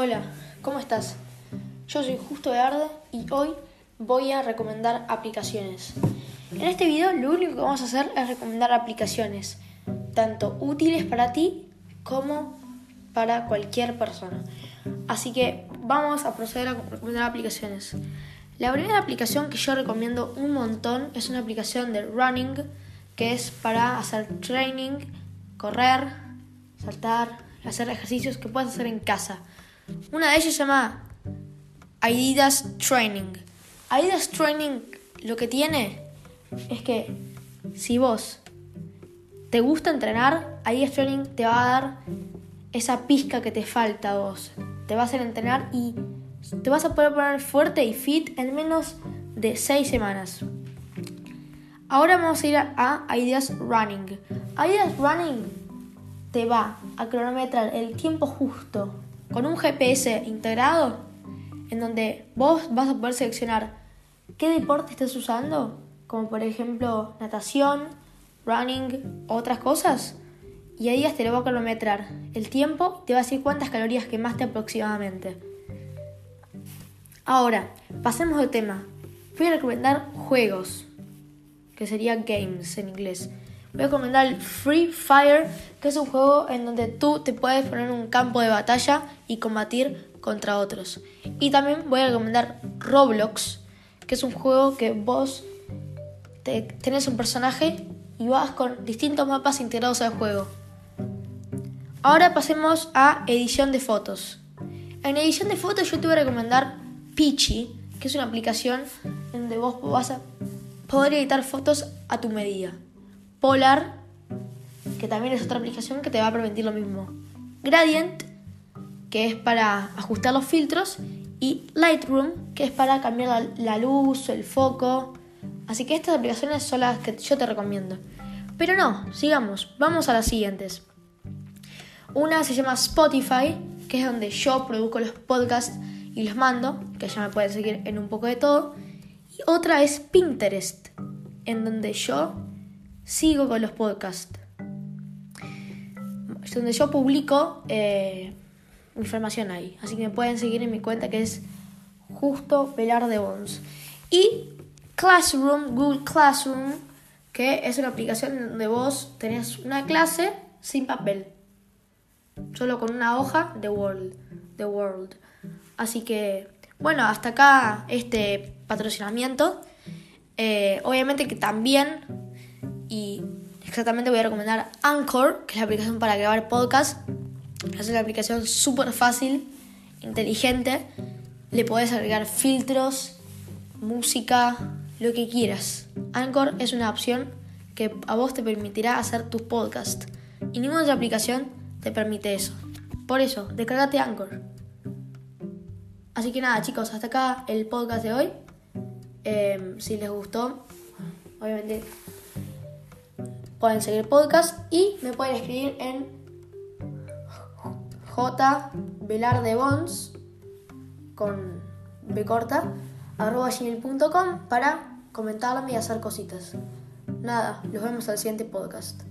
Hola, ¿cómo estás? Yo soy Justo de Arde y hoy voy a recomendar aplicaciones. En este video lo único que vamos a hacer es recomendar aplicaciones, tanto útiles para ti como para cualquier persona. Así que vamos a proceder a recomendar aplicaciones. La primera aplicación que yo recomiendo un montón es una aplicación de running que es para hacer training, correr, saltar, hacer ejercicios que puedes hacer en casa. Una de ellas se llama Adidas Training. Adidas Training lo que tiene es que si vos te gusta entrenar, Adidas Training te va a dar esa pizca que te falta a vos. Te va a hacer entrenar y te vas a poder poner fuerte y fit en menos de 6 semanas. Ahora vamos a ir a Adidas Running. Adidas Running te va a cronometrar el tiempo justo con un GPS integrado en donde vos vas a poder seleccionar qué deporte estás usando, como por ejemplo natación, running, otras cosas. Y ahí te lo va a cronometrar el tiempo y te va a decir cuántas calorías quemaste aproximadamente. Ahora, pasemos de tema. Voy a recomendar juegos, que sería games en inglés. Voy a recomendar el Free Fire, que es un juego en donde tú te puedes poner en un campo de batalla y combatir contra otros. Y también voy a recomendar Roblox, que es un juego que vos te, tenés un personaje y vas con distintos mapas integrados al juego. Ahora pasemos a edición de fotos. En edición de fotos yo te voy a recomendar Peachy, que es una aplicación donde vos vas a poder editar fotos a tu medida. Polar, que también es otra aplicación que te va a permitir lo mismo. Gradient, que es para ajustar los filtros. Y Lightroom, que es para cambiar la, luz, el foco. Así que estas aplicaciones son las que yo te recomiendo. Pero no, sigamos, vamos a las siguientes. Una se llama Spotify, que es donde yo produzco los podcasts y los mando, que ya me pueden seguir en un poco de todo. Y otra es Pinterest, en donde yo sigo con los podcasts. Es donde yo publico eh, información ahí. Así que me pueden seguir en mi cuenta que es Justo Pelar de Bones. Y Classroom, Google Classroom, que es una aplicación donde vos tenés una clase sin papel. Solo con una hoja de World. The World. Así que, bueno, hasta acá este patrocinamiento. Eh, obviamente que también y exactamente voy a recomendar Anchor, que es la aplicación para grabar podcast. Es una aplicación súper fácil, inteligente. Le podés agregar filtros, música, lo que quieras. Anchor es una opción que a vos te permitirá hacer tus podcasts. Y ninguna otra aplicación te permite eso. Por eso, descargate Anchor. Así que nada, chicos, hasta acá el podcast de hoy. Eh, si les gustó, obviamente pueden seguir podcast y me pueden escribir en J Bons con B corta arroba gmail.com para comentarme y hacer cositas. Nada, los vemos al siguiente podcast.